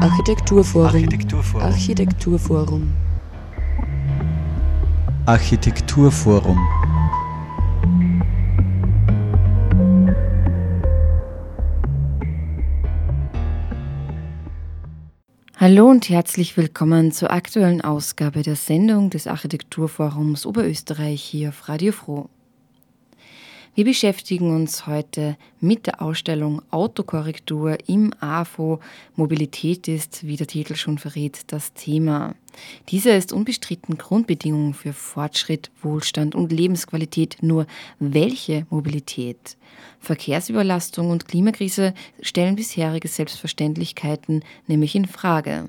Architekturforum. Architekturforum. Architekturforum. Architekturforum. Hallo und herzlich willkommen zur aktuellen Ausgabe der Sendung des Architekturforums Oberösterreich hier auf Radio Froh. Wir beschäftigen uns heute mit der Ausstellung Autokorrektur im AFO. Mobilität ist, wie der Titel schon verrät, das Thema. Dieser ist unbestritten Grundbedingung für Fortschritt, Wohlstand und Lebensqualität. Nur welche Mobilität? Verkehrsüberlastung und Klimakrise stellen bisherige Selbstverständlichkeiten nämlich in Frage.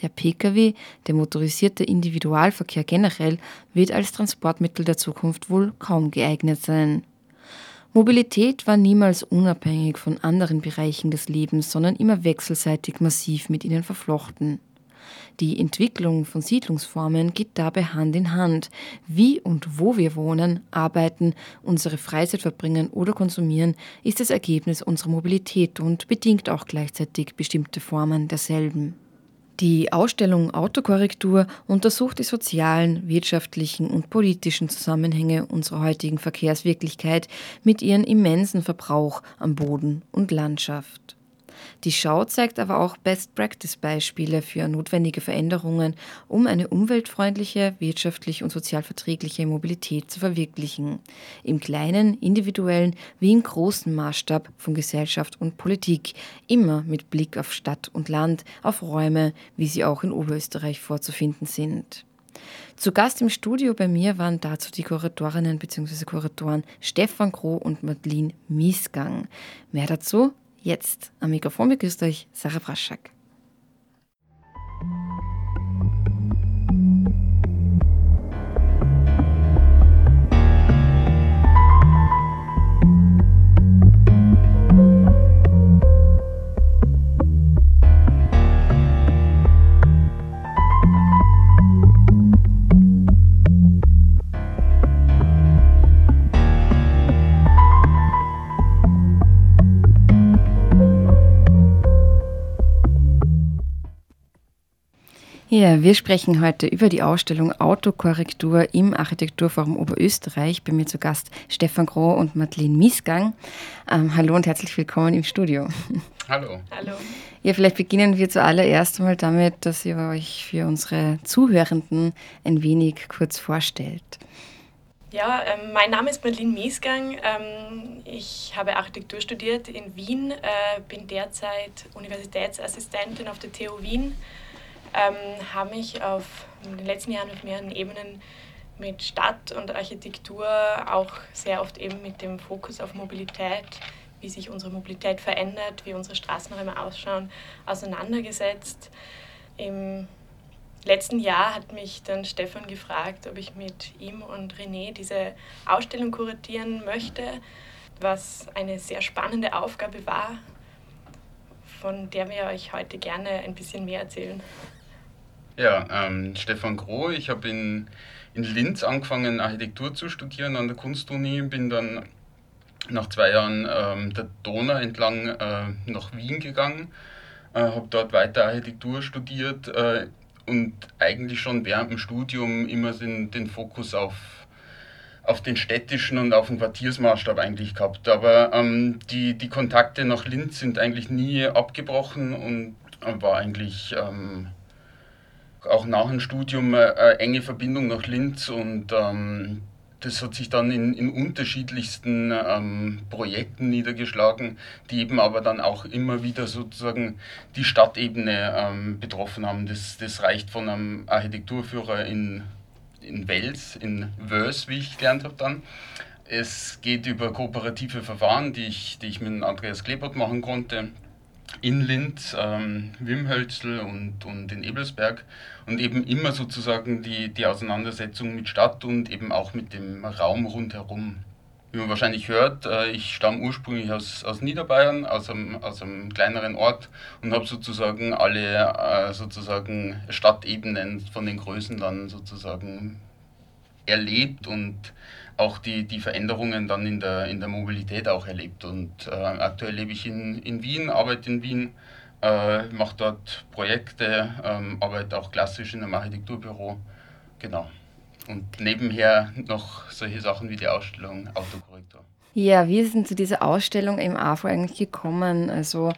Der Pkw, der motorisierte Individualverkehr generell, wird als Transportmittel der Zukunft wohl kaum geeignet sein. Mobilität war niemals unabhängig von anderen Bereichen des Lebens, sondern immer wechselseitig massiv mit ihnen verflochten. Die Entwicklung von Siedlungsformen geht dabei Hand in Hand. Wie und wo wir wohnen, arbeiten, unsere Freizeit verbringen oder konsumieren, ist das Ergebnis unserer Mobilität und bedingt auch gleichzeitig bestimmte Formen derselben. Die Ausstellung Autokorrektur untersucht die sozialen, wirtschaftlichen und politischen Zusammenhänge unserer heutigen Verkehrswirklichkeit mit ihrem immensen Verbrauch an Boden und Landschaft. Die Schau zeigt aber auch Best-Practice-Beispiele für notwendige Veränderungen, um eine umweltfreundliche, wirtschaftlich und sozial verträgliche Mobilität zu verwirklichen. Im kleinen, individuellen wie im großen Maßstab von Gesellschaft und Politik, immer mit Blick auf Stadt und Land, auf Räume, wie sie auch in Oberösterreich vorzufinden sind. Zu Gast im Studio bei mir waren dazu die Kuratorinnen bzw. Kuratoren Stefan Groh und Madeline Miesgang. Mehr dazu Jetzt am Mikrofon begrüßt euch Sarah Braschak. Ja, wir sprechen heute über die Ausstellung Autokorrektur im Architekturforum Oberösterreich. Bei mir zu Gast Stefan Groh und Madeleine Miesgang. Ähm, hallo und herzlich willkommen im Studio. Hallo. Hallo. Ja, vielleicht beginnen wir zuallererst einmal damit, dass ihr euch für unsere Zuhörenden ein wenig kurz vorstellt. Ja, ähm, mein Name ist Madeleine Miesgang. Ähm, ich habe Architektur studiert in Wien, äh, bin derzeit Universitätsassistentin auf der TU Wien ähm, habe mich auf, in den letzten Jahren auf mehreren Ebenen mit Stadt und Architektur auch sehr oft eben mit dem Fokus auf Mobilität, wie sich unsere Mobilität verändert, wie unsere Straßenräume ausschauen, auseinandergesetzt. Im letzten Jahr hat mich dann Stefan gefragt, ob ich mit ihm und René diese Ausstellung kuratieren möchte, was eine sehr spannende Aufgabe war, von der wir euch heute gerne ein bisschen mehr erzählen. Ja, ähm, Stefan Groh. Ich habe in, in Linz angefangen, Architektur zu studieren an der Kunstuni, bin dann nach zwei Jahren ähm, der Donau entlang äh, nach Wien gegangen, äh, habe dort weiter Architektur studiert äh, und eigentlich schon während dem Studium immer den, den Fokus auf, auf den städtischen und auf den Quartiersmaßstab eigentlich gehabt. Aber ähm, die, die Kontakte nach Linz sind eigentlich nie abgebrochen und war eigentlich ähm, auch nach dem Studium eine äh, enge Verbindung nach Linz und ähm, das hat sich dann in, in unterschiedlichsten ähm, Projekten niedergeschlagen, die eben aber dann auch immer wieder sozusagen die Stadtebene ähm, betroffen haben. Das, das reicht von einem Architekturführer in, in Wels, in Wös, wie ich gelernt habe dann. Es geht über kooperative Verfahren, die ich, die ich mit Andreas Klebert machen konnte in Linz, ähm, Wimhölzl und, und in Ebelsberg und eben immer sozusagen die, die Auseinandersetzung mit Stadt und eben auch mit dem Raum rundherum. Wie man wahrscheinlich hört, äh, ich stamme ursprünglich aus, aus Niederbayern, aus einem, aus einem kleineren Ort und habe sozusagen alle äh, sozusagen Stadtebenen von den Größen dann sozusagen erlebt und auch die, die Veränderungen dann in der, in der Mobilität auch erlebt. Und äh, aktuell lebe ich in, in Wien, arbeite in Wien äh, mache dort Projekte, ähm, arbeite auch klassisch in einem Architekturbüro. Genau. Und nebenher noch solche Sachen wie die Ausstellung Autokorrektor. Ja, wie denn zu dieser Ausstellung im AFO eigentlich gekommen? Also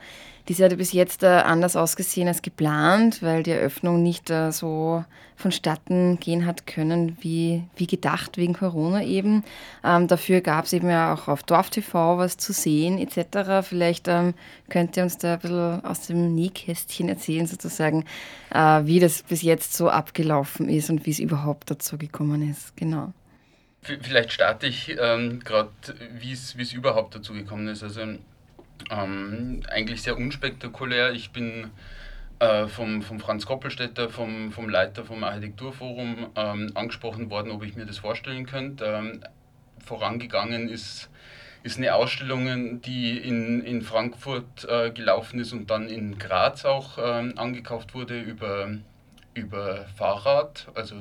diese hatte bis jetzt äh, anders ausgesehen als geplant, weil die Eröffnung nicht äh, so vonstatten gehen hat können, wie, wie gedacht, wegen Corona eben. Ähm, dafür gab es eben ja auch auf DorfTV was zu sehen etc. Vielleicht ähm, könnt ihr uns da ein bisschen aus dem Nähkästchen erzählen, sozusagen, äh, wie das bis jetzt so abgelaufen ist und wie es überhaupt dazu gekommen ist. Genau. Vielleicht starte ich ähm, gerade, wie es überhaupt dazu gekommen ist. Also ähm, eigentlich sehr unspektakulär. Ich bin äh, vom, vom Franz Koppelstädter, vom, vom Leiter vom Architekturforum ähm, angesprochen worden, ob ich mir das vorstellen könnte. Ähm, vorangegangen ist, ist eine Ausstellung, die in, in Frankfurt äh, gelaufen ist und dann in Graz auch ähm, angekauft wurde über, über Fahrrad. Also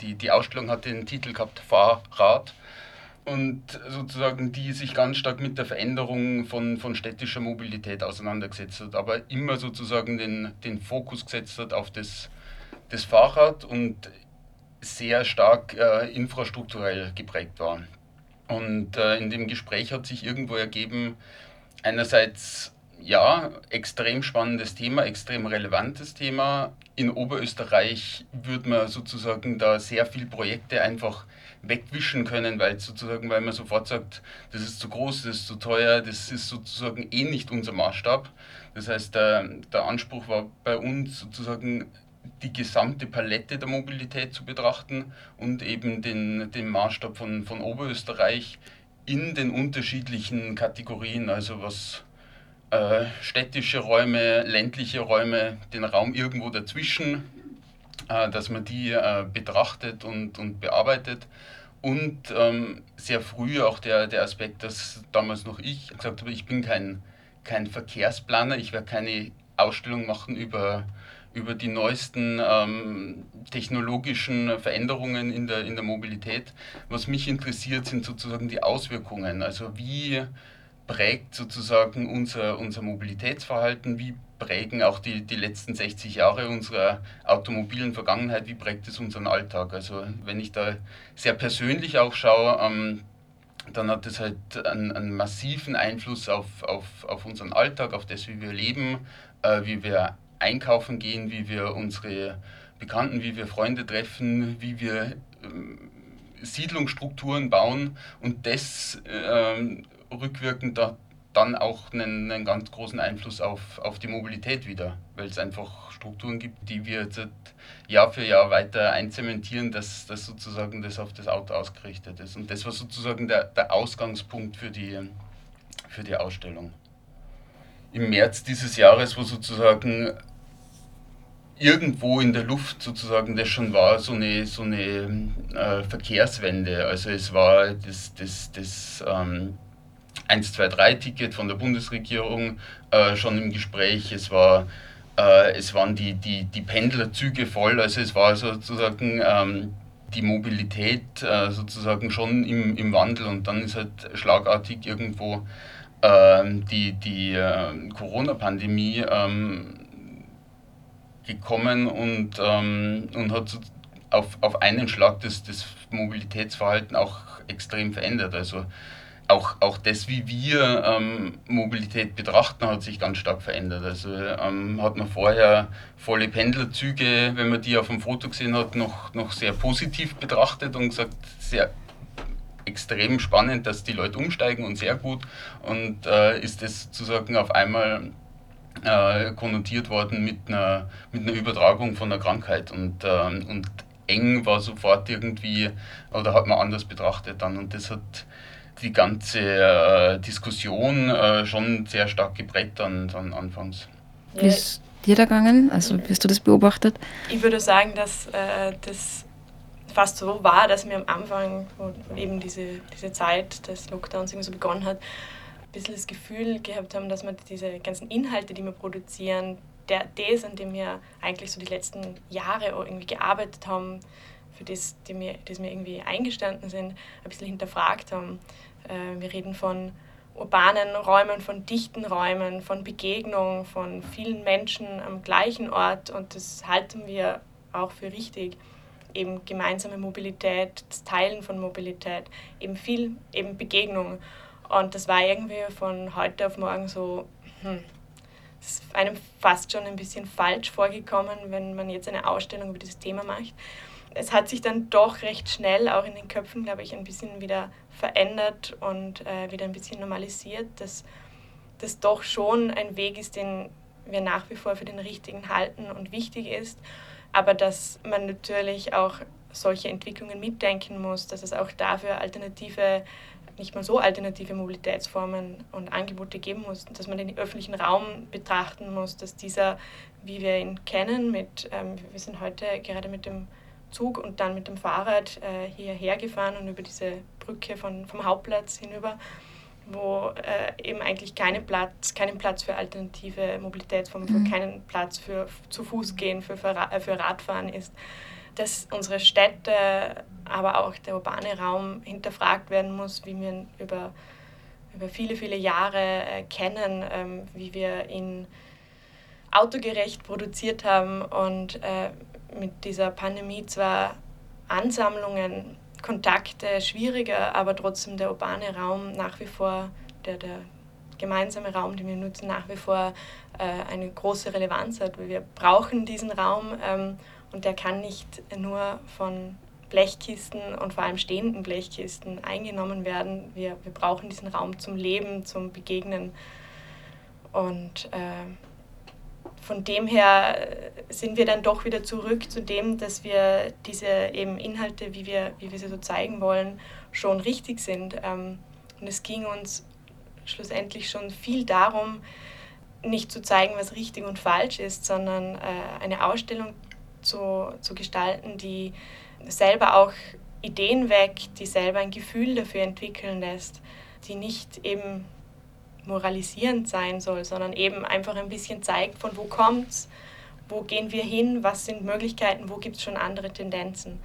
die, die Ausstellung hat den Titel gehabt Fahrrad und sozusagen die sich ganz stark mit der Veränderung von, von städtischer Mobilität auseinandergesetzt hat, aber immer sozusagen den, den Fokus gesetzt hat auf das, das Fahrrad und sehr stark äh, infrastrukturell geprägt war. Und äh, in dem Gespräch hat sich irgendwo ergeben, einerseits ja, extrem spannendes Thema, extrem relevantes Thema. In Oberösterreich würde man sozusagen da sehr viele Projekte einfach wegwischen können, weil sozusagen, weil man sofort sagt, das ist zu groß, das ist zu teuer, das ist sozusagen eh nicht unser Maßstab. Das heißt, der, der Anspruch war bei uns sozusagen die gesamte Palette der Mobilität zu betrachten und eben den, den Maßstab von, von Oberösterreich in den unterschiedlichen Kategorien, also was äh, städtische Räume, ländliche Räume, den Raum irgendwo dazwischen, äh, dass man die äh, betrachtet und, und bearbeitet. Und ähm, sehr früh auch der, der Aspekt, dass damals noch ich gesagt habe, ich bin kein, kein Verkehrsplaner, ich werde keine Ausstellung machen über, über die neuesten ähm, technologischen Veränderungen in der, in der Mobilität. Was mich interessiert, sind sozusagen die Auswirkungen. Also wie prägt sozusagen unser, unser Mobilitätsverhalten, wie prägen auch die, die letzten 60 Jahre unserer automobilen Vergangenheit, wie prägt es unseren Alltag. Also wenn ich da sehr persönlich auch schaue, ähm, dann hat es halt einen, einen, massiven Einfluss auf, auf, auf unseren Alltag, auf das, wie wir leben, äh, wie wir einkaufen gehen, wie wir unsere Bekannten, wie wir Freunde treffen, wie wir ähm, Siedlungsstrukturen bauen. Und das ähm, rückwirkend da dann auch einen, einen, ganz großen Einfluss auf, auf die Mobilität wieder, weil es einfach Strukturen gibt, die wir jetzt Jahr für Jahr weiter einzementieren, dass, dass sozusagen das auf das Auto ausgerichtet ist. Und das war sozusagen der, der Ausgangspunkt für die, für die Ausstellung. Im März dieses Jahres, wo sozusagen irgendwo in der Luft sozusagen das schon war, so eine, so eine äh, Verkehrswende. Also es war das, das, das ähm, 1-2-3-Ticket von der Bundesregierung äh, schon im Gespräch. Es, war, äh, es waren die, die, die Pendlerzüge voll, also es war sozusagen ähm, die Mobilität äh, sozusagen schon im, im Wandel und dann ist halt schlagartig irgendwo ähm, die, die äh, Corona-Pandemie ähm, gekommen und, ähm, und hat auf, auf einen Schlag das, das Mobilitätsverhalten auch extrem verändert. Also auch, auch das, wie wir ähm, Mobilität betrachten, hat sich ganz stark verändert. Also ähm, hat man vorher volle Pendlerzüge, wenn man die auf dem Foto gesehen hat, noch, noch sehr positiv betrachtet und gesagt, sehr extrem spannend, dass die Leute umsteigen und sehr gut. Und äh, ist das sozusagen auf einmal äh, konnotiert worden mit einer, mit einer Übertragung von einer Krankheit. Und, äh, und eng war sofort irgendwie, oder hat man anders betrachtet dann. Und das hat die ganze äh, Diskussion äh, schon sehr stark geprägt dann, dann anfangs. Wie ist dir da gegangen? Also, wie hast du das beobachtet? Ich würde sagen, dass äh, das fast so war, dass mir am Anfang, wo eben diese, diese Zeit des Lockdowns irgendwie so begonnen hat, ein bisschen das Gefühl gehabt haben, dass man diese ganzen Inhalte, die wir produzieren, der, das, an dem wir eigentlich so die letzten Jahre irgendwie gearbeitet haben, für das, die mir, das mir irgendwie eingestanden sind, ein bisschen hinterfragt haben. Äh, wir reden von urbanen Räumen, von dichten Räumen, von Begegnung, von vielen Menschen am gleichen Ort und das halten wir auch für richtig. Eben gemeinsame Mobilität, das Teilen von Mobilität, eben viel, eben Begegnung. Und das war irgendwie von heute auf morgen so, hm, ist einem fast schon ein bisschen falsch vorgekommen, wenn man jetzt eine Ausstellung über dieses Thema macht. Es hat sich dann doch recht schnell auch in den Köpfen, glaube ich, ein bisschen wieder verändert und äh, wieder ein bisschen normalisiert, dass das doch schon ein Weg ist, den wir nach wie vor für den richtigen halten und wichtig ist, aber dass man natürlich auch solche Entwicklungen mitdenken muss, dass es auch dafür alternative nicht mal so alternative Mobilitätsformen und Angebote geben muss, dass man den öffentlichen Raum betrachten muss, dass dieser, wie wir ihn kennen, mit, ähm, wir sind heute gerade mit dem Zug und dann mit dem Fahrrad äh, hierher gefahren und über diese Brücke von, vom Hauptplatz hinüber, wo äh, eben eigentlich keinen Platz, keinen Platz für alternative Mobilitätsformen, mhm. für keinen Platz für zu Fuß gehen, für, für, für Radfahren ist dass unsere Städte, aber auch der urbane Raum hinterfragt werden muss, wie wir über, über viele, viele Jahre äh, kennen, ähm, wie wir ihn autogerecht produziert haben und äh, mit dieser Pandemie zwar Ansammlungen, Kontakte schwieriger, aber trotzdem der urbane Raum nach wie vor, der, der gemeinsame Raum, den wir nutzen, nach wie vor äh, eine große Relevanz hat. Weil wir brauchen diesen Raum ähm, und der kann nicht nur von Blechkisten und vor allem stehenden Blechkisten eingenommen werden. Wir, wir brauchen diesen Raum zum Leben, zum Begegnen. Und äh, von dem her sind wir dann doch wieder zurück zu dem, dass wir diese eben Inhalte, wie wir, wie wir sie so zeigen wollen, schon richtig sind. Ähm, und es ging uns schlussendlich schon viel darum, nicht zu zeigen, was richtig und falsch ist, sondern äh, eine Ausstellung zu, zu gestalten, die selber auch Ideen weckt, die selber ein Gefühl dafür entwickeln lässt, die nicht eben moralisierend sein soll, sondern eben einfach ein bisschen zeigt, von wo kommt's, wo gehen wir hin, was sind Möglichkeiten, wo gibt es schon andere Tendenzen.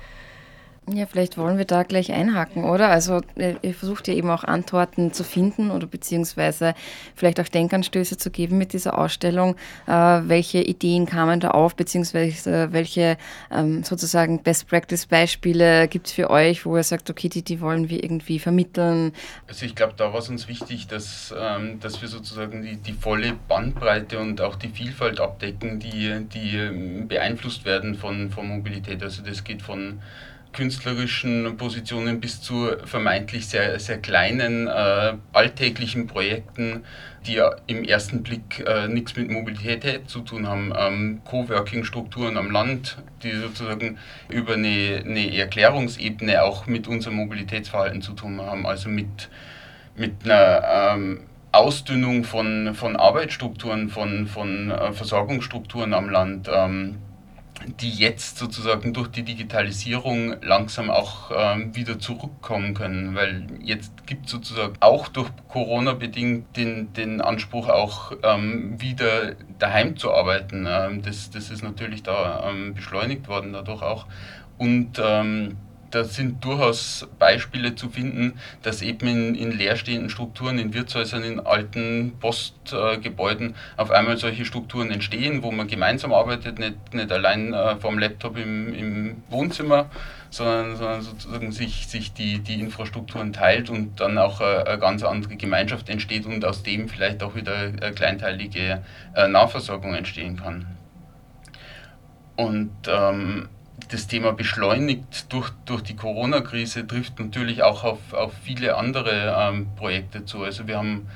Ja, vielleicht wollen wir da gleich einhaken, oder? Also äh, ihr versucht ja eben auch Antworten zu finden oder beziehungsweise vielleicht auch Denkanstöße zu geben mit dieser Ausstellung. Äh, welche Ideen kamen da auf, beziehungsweise welche ähm, sozusagen Best-Practice-Beispiele gibt es für euch, wo ihr sagt, okay, die, die wollen wir irgendwie vermitteln? Also ich glaube, da war es uns wichtig, dass, ähm, dass wir sozusagen die, die volle Bandbreite und auch die Vielfalt abdecken, die, die ähm, beeinflusst werden von, von Mobilität. Also das geht von künstlerischen Positionen bis zu vermeintlich sehr, sehr kleinen äh, alltäglichen Projekten, die ja im ersten Blick äh, nichts mit Mobilität zu tun haben. Ähm, Coworking-Strukturen am Land, die sozusagen über eine, eine Erklärungsebene auch mit unserem Mobilitätsverhalten zu tun haben, also mit, mit einer ähm, Ausdünnung von, von Arbeitsstrukturen, von, von äh, Versorgungsstrukturen am Land. Ähm, die jetzt sozusagen durch die Digitalisierung langsam auch ähm, wieder zurückkommen können, weil jetzt gibt es sozusagen auch durch Corona bedingt den, den Anspruch auch ähm, wieder daheim zu arbeiten. Ähm, das, das ist natürlich da ähm, beschleunigt worden dadurch auch und ähm, da sind durchaus Beispiele zu finden, dass eben in, in leerstehenden Strukturen, in Wirtshäusern, in alten Postgebäuden äh, auf einmal solche Strukturen entstehen, wo man gemeinsam arbeitet, nicht, nicht allein äh, vom Laptop im, im Wohnzimmer, sondern, sondern sozusagen sich, sich die, die Infrastrukturen teilt und dann auch eine, eine ganz andere Gemeinschaft entsteht und aus dem vielleicht auch wieder eine kleinteilige äh, Nahversorgung entstehen kann. Und ähm, das Thema beschleunigt durch, durch die Corona-Krise trifft natürlich auch auf, auf viele andere ähm, Projekte zu. Also wir haben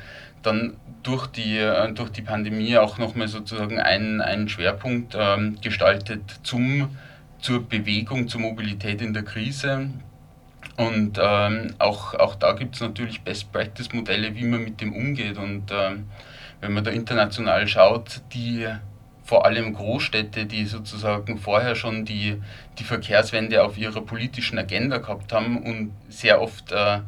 dann durch die, äh, durch die Pandemie auch nochmal sozusagen einen, einen Schwerpunkt ähm, gestaltet zum, zur Bewegung, zur Mobilität in der Krise. Und ähm, auch, auch da gibt es natürlich Best-Practice-Modelle, wie man mit dem umgeht. Und ähm, wenn man da international schaut, die vor allem Großstädte, die sozusagen vorher schon die, die Verkehrswende auf ihrer politischen Agenda gehabt haben und sehr oft äh,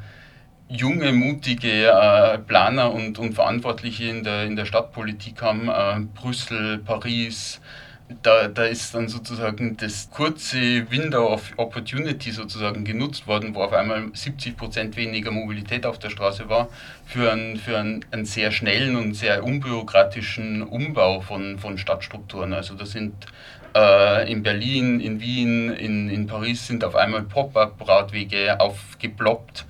junge, mutige äh, Planer und, und Verantwortliche in der, in der Stadtpolitik haben, äh, Brüssel, Paris, da, da ist dann sozusagen das kurze Window of Opportunity sozusagen genutzt worden, wo auf einmal 70 Prozent weniger Mobilität auf der Straße war, für einen, für einen, einen sehr schnellen und sehr unbürokratischen Umbau von, von Stadtstrukturen. Also da sind äh, in Berlin, in Wien, in, in Paris sind auf einmal Pop-up-Radwege aufgeploppt,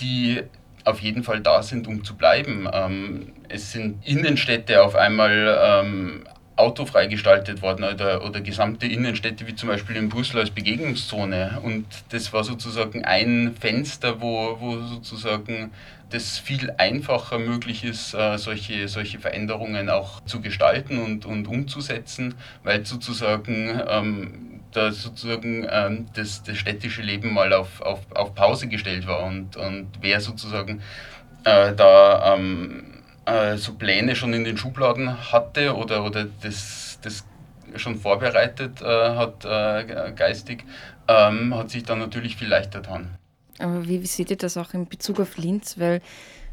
die auf jeden Fall da sind, um zu bleiben. Ähm, es sind Innenstädte auf einmal ähm, autofrei gestaltet worden oder, oder gesamte Innenstädte wie zum Beispiel in Brüssel als Begegnungszone. Und das war sozusagen ein Fenster, wo, wo sozusagen das viel einfacher möglich ist, äh, solche, solche Veränderungen auch zu gestalten und, und umzusetzen, weil sozusagen ähm, da sozusagen ähm, das, das städtische Leben mal auf, auf, auf Pause gestellt war und, und wer sozusagen äh, da ähm, so Pläne schon in den Schubladen hatte oder, oder das, das schon vorbereitet äh, hat äh, geistig, ähm, hat sich dann natürlich viel leichter getan. Aber wie, wie seht ihr das auch in Bezug auf Linz? Weil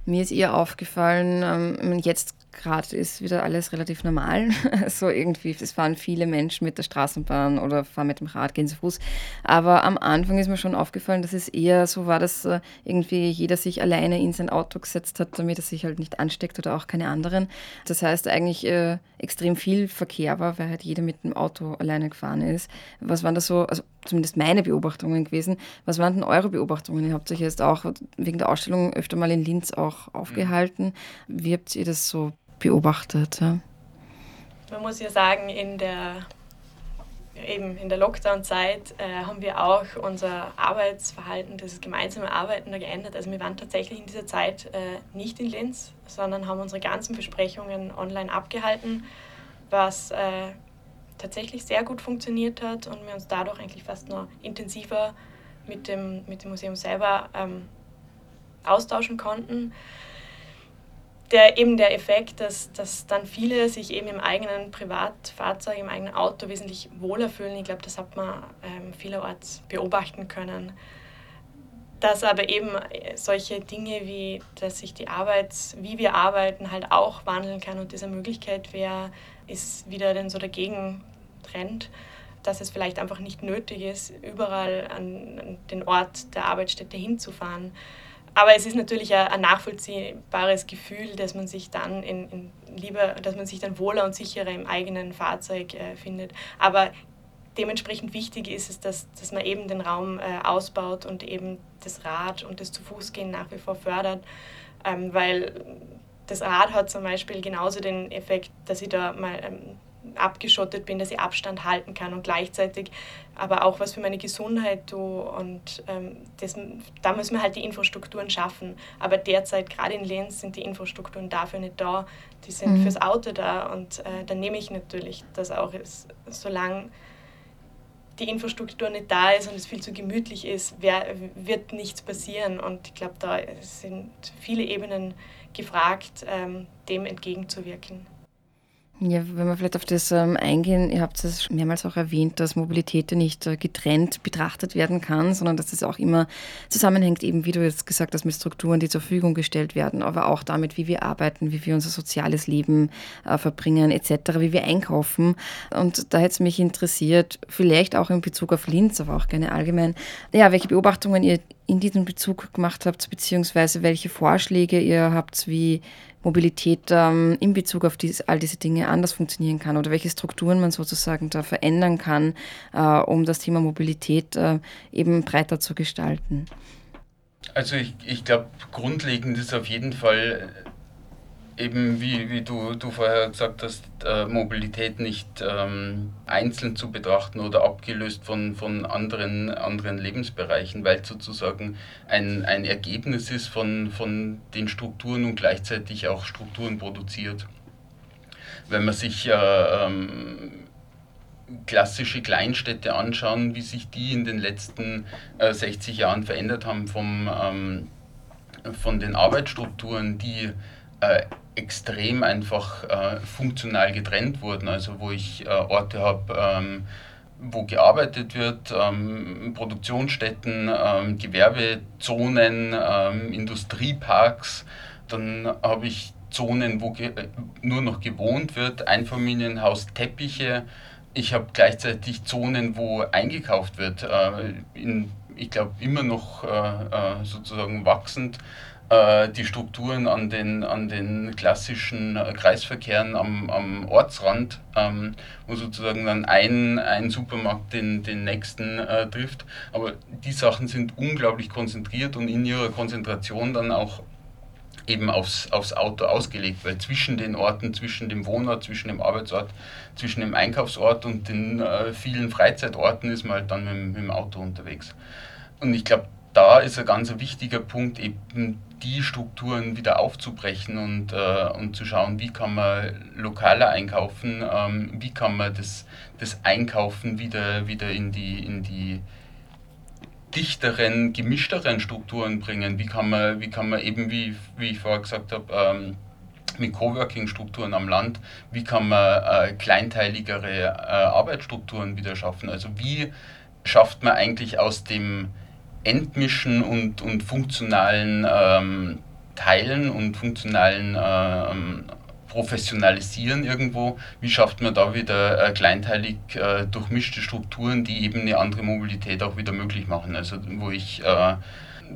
mir ist eher aufgefallen, ähm, jetzt gerade ist wieder alles relativ normal. so irgendwie, es fahren viele Menschen mit der Straßenbahn oder fahren mit dem Rad, gehen zu Fuß. Aber am Anfang ist mir schon aufgefallen, dass es eher so war, dass äh, irgendwie jeder sich alleine in sein Auto gesetzt hat, damit er sich halt nicht ansteckt oder auch keine anderen. Das heißt eigentlich äh, extrem viel Verkehr war, weil halt jeder mit dem Auto alleine gefahren ist. Was waren da so, also zumindest meine Beobachtungen gewesen. Was waren denn eure Beobachtungen? Ihr habt euch jetzt auch wegen der Ausstellung öfter mal in Linz auch aufgehalten. Wie habt ihr das so beobachtet? Ja? Man muss ja sagen, in der, eben in der Lockdown-Zeit äh, haben wir auch unser Arbeitsverhalten, das gemeinsame Arbeiten da geändert. Also wir waren tatsächlich in dieser Zeit äh, nicht in Linz, sondern haben unsere ganzen Besprechungen online abgehalten, was äh, tatsächlich sehr gut funktioniert hat und wir uns dadurch eigentlich fast noch intensiver mit dem, mit dem Museum selber ähm, austauschen konnten. Der, eben der Effekt, dass, dass dann viele sich eben im eigenen Privatfahrzeug, im eigenen Auto wesentlich wohler fühlen, ich glaube, das hat man ähm, vielerorts beobachten können. Dass aber eben solche Dinge wie, dass sich die Arbeit, wie wir arbeiten, halt auch wandeln kann und diese Möglichkeit wäre, ist wieder dann so dagegen Trend, dass es vielleicht einfach nicht nötig ist, überall an den Ort der Arbeitsstätte hinzufahren. Aber es ist natürlich ein, nachvollziehbares Gefühl, dass man sich dann in, in lieber, dass man sich dann wohler und sicherer im eigenen Fahrzeug äh, findet. Aber dementsprechend wichtig ist es, dass, dass man eben den Raum äh, ausbaut und eben das Rad und das Zu-Fuß-Gehen nach wie vor fördert, ähm, weil das Rad hat zum Beispiel genauso den Effekt, dass ich da mal ähm, abgeschottet bin, dass ich Abstand halten kann und gleichzeitig aber auch was für meine Gesundheit tue. Und ähm, das, da müssen wir halt die Infrastrukturen schaffen. Aber derzeit, gerade in Linz, sind die Infrastrukturen dafür nicht da. Die sind mhm. fürs Auto da. Und äh, dann nehme ich natürlich das auch, ist, solange die Infrastruktur nicht da ist und es viel zu gemütlich ist, wer, wird nichts passieren. Und ich glaube, da sind viele Ebenen gefragt, ähm, dem entgegenzuwirken. Ja, wenn wir vielleicht auf das ähm, eingehen, ihr habt es mehrmals auch erwähnt, dass Mobilität ja nicht äh, getrennt betrachtet werden kann, sondern dass es auch immer zusammenhängt, eben wie du jetzt gesagt hast, mit Strukturen, die zur Verfügung gestellt werden, aber auch damit, wie wir arbeiten, wie wir unser soziales Leben äh, verbringen, etc., wie wir einkaufen. Und da hätte es mich interessiert, vielleicht auch in Bezug auf Linz, aber auch gerne allgemein, ja, welche Beobachtungen ihr in diesem Bezug gemacht habt, beziehungsweise welche Vorschläge ihr habt, wie Mobilität ähm, in Bezug auf dies, all diese Dinge anders funktionieren kann oder welche Strukturen man sozusagen da verändern kann, äh, um das Thema Mobilität äh, eben breiter zu gestalten? Also ich, ich glaube, grundlegend ist auf jeden Fall eben wie, wie du, du vorher gesagt hast, äh, Mobilität nicht ähm, einzeln zu betrachten oder abgelöst von, von anderen, anderen Lebensbereichen, weil sozusagen ein, ein Ergebnis ist von, von den Strukturen und gleichzeitig auch Strukturen produziert. Wenn man sich äh, ähm, klassische Kleinstädte anschauen, wie sich die in den letzten äh, 60 Jahren verändert haben vom, ähm, von den Arbeitsstrukturen, die äh, extrem einfach äh, funktional getrennt wurden. Also wo ich äh, Orte habe, ähm, wo gearbeitet wird, ähm, Produktionsstätten, ähm, Gewerbezonen, ähm, Industrieparks. Dann habe ich Zonen, wo nur noch gewohnt wird, Einfamilienhaus, Teppiche, ich habe gleichzeitig Zonen, wo eingekauft wird. Äh, in, ich glaube, immer noch äh, sozusagen wachsend die Strukturen an den, an den klassischen Kreisverkehren am, am Ortsrand, ähm, wo sozusagen dann ein, ein Supermarkt den, den nächsten äh, trifft. Aber die Sachen sind unglaublich konzentriert und in ihrer Konzentration dann auch eben aufs, aufs Auto ausgelegt, weil zwischen den Orten, zwischen dem Wohnort, zwischen dem Arbeitsort, zwischen dem Einkaufsort und den äh, vielen Freizeitorten ist man halt dann mit, mit dem Auto unterwegs. Und ich glaube, da ist ein ganz wichtiger Punkt, eben die Strukturen wieder aufzubrechen und, äh, und zu schauen, wie kann man lokaler einkaufen, ähm, wie kann man das, das Einkaufen wieder, wieder in die, in die dichteren, gemischteren Strukturen bringen? Wie kann man, wie kann man eben, wie, wie ich vorher gesagt habe, ähm, mit Coworking-Strukturen am Land, wie kann man äh, kleinteiligere äh, Arbeitsstrukturen wieder schaffen? Also wie schafft man eigentlich aus dem Entmischen und, und funktionalen ähm, Teilen und funktionalen ähm, professionalisieren irgendwo. Wie schafft man da wieder äh, kleinteilig äh, durchmischte Strukturen, die eben eine andere Mobilität auch wieder möglich machen? Also wo ich äh,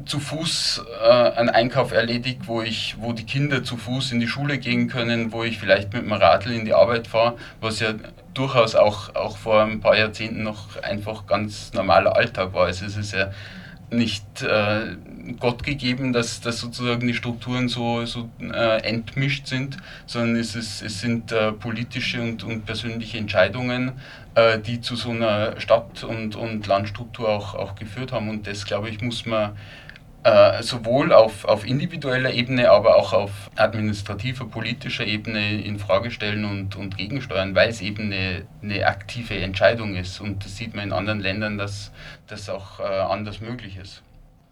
zu Fuß äh, einen Einkauf erledigt, wo ich, wo die Kinder zu Fuß in die Schule gehen können, wo ich vielleicht mit dem Radl in die Arbeit fahre, was ja durchaus auch, auch vor ein paar Jahrzehnten noch einfach ganz normaler Alltag war. Also es ist ja nicht äh, Gott gegeben, dass, dass sozusagen die Strukturen so, so äh, entmischt sind, sondern es, ist, es sind äh, politische und, und persönliche Entscheidungen, äh, die zu so einer Stadt- und, und Landstruktur auch, auch geführt haben. Und das, glaube ich, muss man äh, sowohl auf, auf individueller Ebene, aber auch auf administrativer, politischer Ebene in Frage stellen und, und gegensteuern, weil es eben eine, eine aktive Entscheidung ist. Und das sieht man in anderen Ländern, dass das auch äh, anders möglich ist.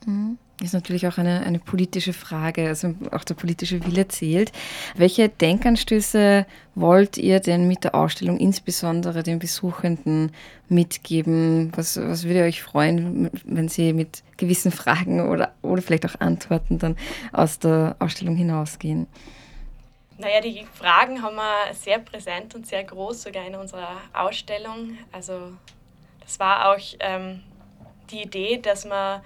Mhm. Ist natürlich auch eine, eine politische Frage, also auch der politische Wille zählt. Welche Denkanstöße wollt ihr denn mit der Ausstellung insbesondere den Besuchenden mitgeben? Was, was würde euch freuen, wenn sie mit gewissen Fragen oder, oder vielleicht auch Antworten dann aus der Ausstellung hinausgehen? Naja, die Fragen haben wir sehr präsent und sehr groß sogar in unserer Ausstellung. Also das war auch ähm, die Idee, dass man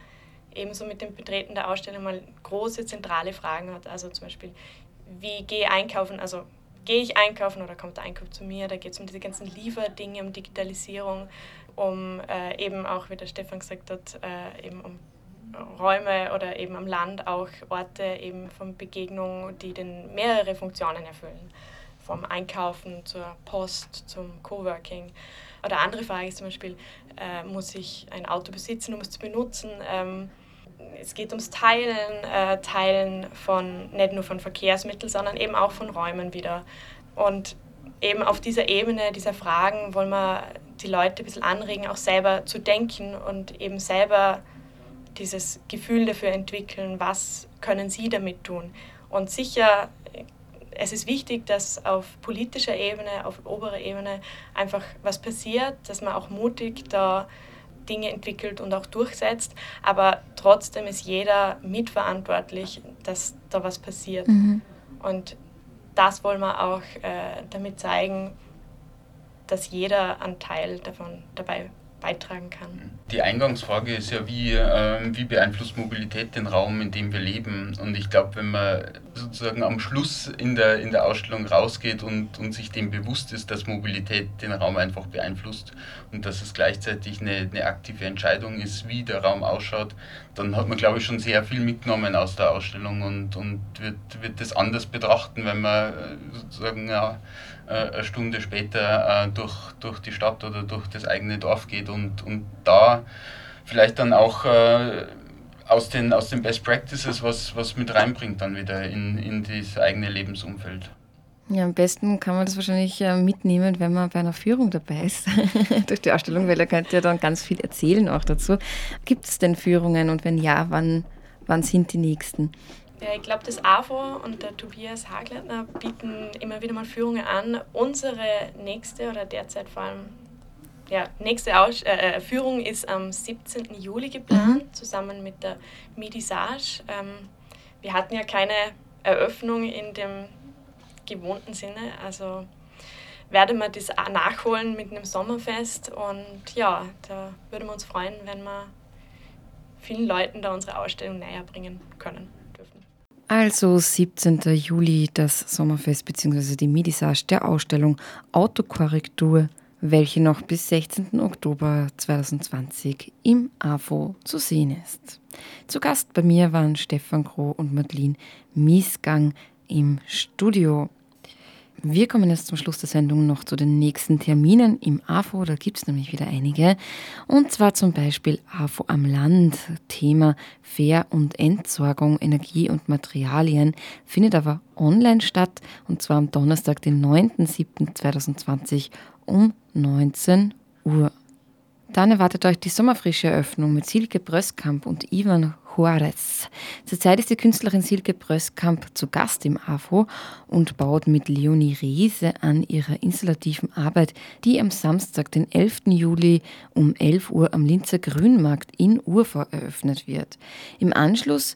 ebenso mit dem Betreten der Ausstellung mal große zentrale Fragen hat. Also zum Beispiel, wie gehe ich einkaufen? Also gehe ich einkaufen oder kommt der Einkauf zu mir? Da geht es um diese ganzen Lieferdinge, um Digitalisierung, um äh, eben auch, wie der Stefan gesagt hat, äh, eben um Räume oder eben am Land auch Orte eben von Begegnung, die den mehrere Funktionen erfüllen. Vom Einkaufen zur Post, zum Coworking. Oder andere Frage ist zum Beispiel, äh, muss ich ein Auto besitzen, um es zu benutzen? Ähm, es geht ums Teilen, äh, Teilen von nicht nur von Verkehrsmitteln, sondern eben auch von Räumen wieder. Und eben auf dieser Ebene dieser Fragen wollen wir die Leute ein bisschen anregen, auch selber zu denken und eben selber dieses Gefühl dafür entwickeln, was können sie damit tun. Und sicher, es ist wichtig, dass auf politischer Ebene, auf oberer Ebene einfach was passiert, dass man auch mutig da Dinge entwickelt und auch durchsetzt. Aber trotzdem ist jeder mitverantwortlich, dass da was passiert. Mhm. Und das wollen wir auch äh, damit zeigen, dass jeder einen Teil davon dabei beitragen kann. Die Eingangsfrage ist ja, wie, äh, wie beeinflusst Mobilität den Raum, in dem wir leben? Und ich glaube, wenn man sozusagen am Schluss in der, in der Ausstellung rausgeht und, und sich dem bewusst ist, dass Mobilität den Raum einfach beeinflusst und dass es gleichzeitig eine, eine aktive Entscheidung ist, wie der Raum ausschaut, dann hat man, glaube ich, schon sehr viel mitgenommen aus der Ausstellung und, und wird, wird das anders betrachten, wenn man äh, sozusagen ja, eine Stunde später äh, durch, durch die Stadt oder durch das eigene Dorf geht und, und da vielleicht dann auch aus den, aus den Best Practices was, was mit reinbringt dann wieder in, in das eigene Lebensumfeld. Ja, am besten kann man das wahrscheinlich mitnehmen, wenn man bei einer Führung dabei ist durch die Ausstellung, weil da könnt ihr dann ganz viel erzählen auch dazu. Gibt es denn Führungen und wenn ja, wann, wann sind die nächsten? Ja, ich glaube, das AFO und der Tobias Hagleitner bieten immer wieder mal Führungen an. Unsere nächste oder derzeit vor allem ja, nächste Aus äh, äh Führung ist am 17. Juli geplant, mhm. zusammen mit der Midisage. Ähm, wir hatten ja keine Eröffnung in dem gewohnten Sinne, also werden wir das nachholen mit einem Sommerfest. Und ja, da würden wir uns freuen, wenn wir vielen Leuten da unsere Ausstellung näher bringen können. Also 17. Juli das Sommerfest bzw. die Medisage der Ausstellung Autokorrektur, welche noch bis 16. Oktober 2020 im AFO zu sehen ist. Zu Gast bei mir waren Stefan Groh und Madeline Miesgang im Studio. Wir kommen jetzt zum Schluss der Sendung noch zu den nächsten Terminen im AFO. Da gibt es nämlich wieder einige. Und zwar zum Beispiel AFO am Land. Thema Fair- und Entsorgung, Energie und Materialien findet aber online statt. Und zwar am Donnerstag, den 9.7.2020 um 19 Uhr. Dann erwartet euch die sommerfrische Eröffnung mit Silke Bröskamp und Ivan Juarez. Zurzeit ist die Künstlerin Silke Bröskamp zu Gast im AFO und baut mit Leonie Riese an ihrer installativen Arbeit, die am Samstag, den 11. Juli um 11 Uhr am Linzer Grünmarkt in Urfa eröffnet wird. Im Anschluss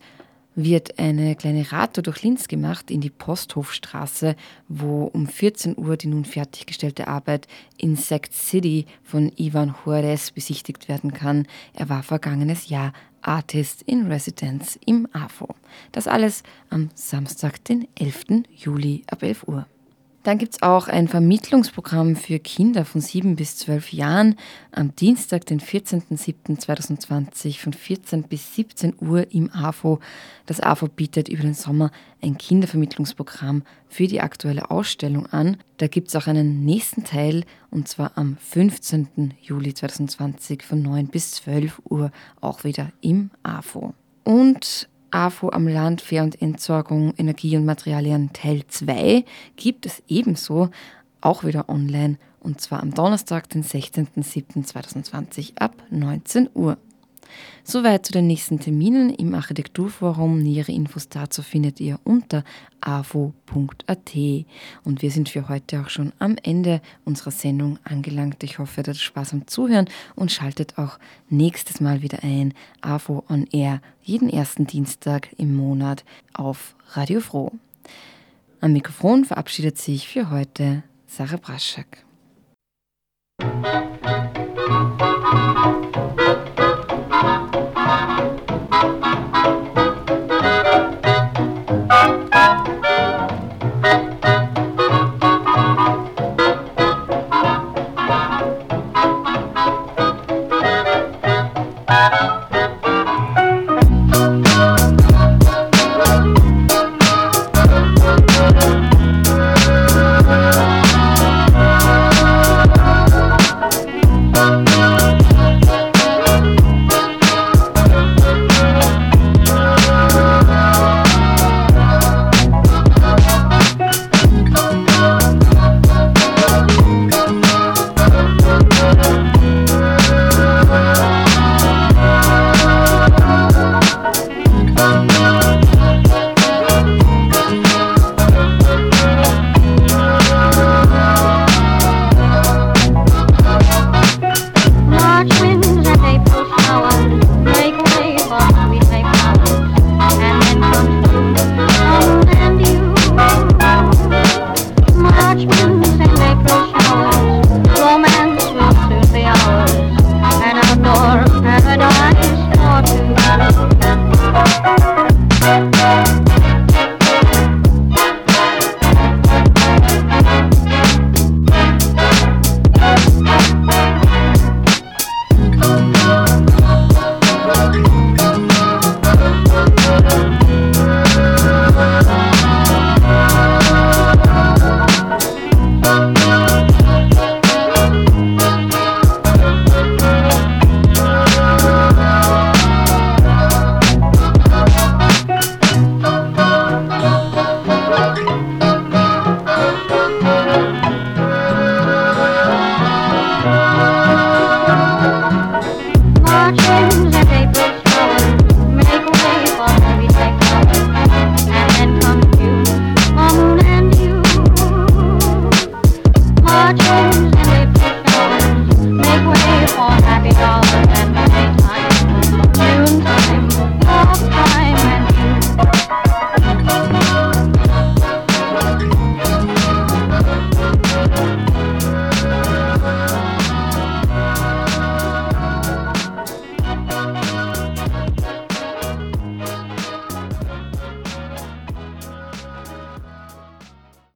wird eine kleine Radtour durch Linz gemacht in die Posthofstraße, wo um 14 Uhr die nun fertiggestellte Arbeit Insect City von Ivan Juarez besichtigt werden kann. Er war vergangenes Jahr Artist in Residence im AFO. Das alles am Samstag, den 11. Juli ab 11 Uhr. Dann gibt es auch ein Vermittlungsprogramm für Kinder von 7 bis 12 Jahren am Dienstag, den 14.07.2020 von 14 bis 17 Uhr im AFO. Das AFO bietet über den Sommer ein Kindervermittlungsprogramm für die aktuelle Ausstellung an. Da gibt es auch einen nächsten Teil und zwar am 15. Juli 2020 von 9 bis 12 Uhr auch wieder im AFO. Und AFO am Land, Fair- und Entsorgung, Energie und Materialien Teil 2 gibt es ebenso auch wieder online und zwar am Donnerstag, den 16.07.2020 ab 19 Uhr. Soweit zu den nächsten Terminen im Architekturforum. Nähere Infos dazu findet ihr unter avo.at. Und wir sind für heute auch schon am Ende unserer Sendung angelangt. Ich hoffe, ihr hattet Spaß am Zuhören und schaltet auch nächstes Mal wieder ein. AVO on Air, jeden ersten Dienstag im Monat auf Radio Froh. Am Mikrofon verabschiedet sich für heute Sarah Braschak.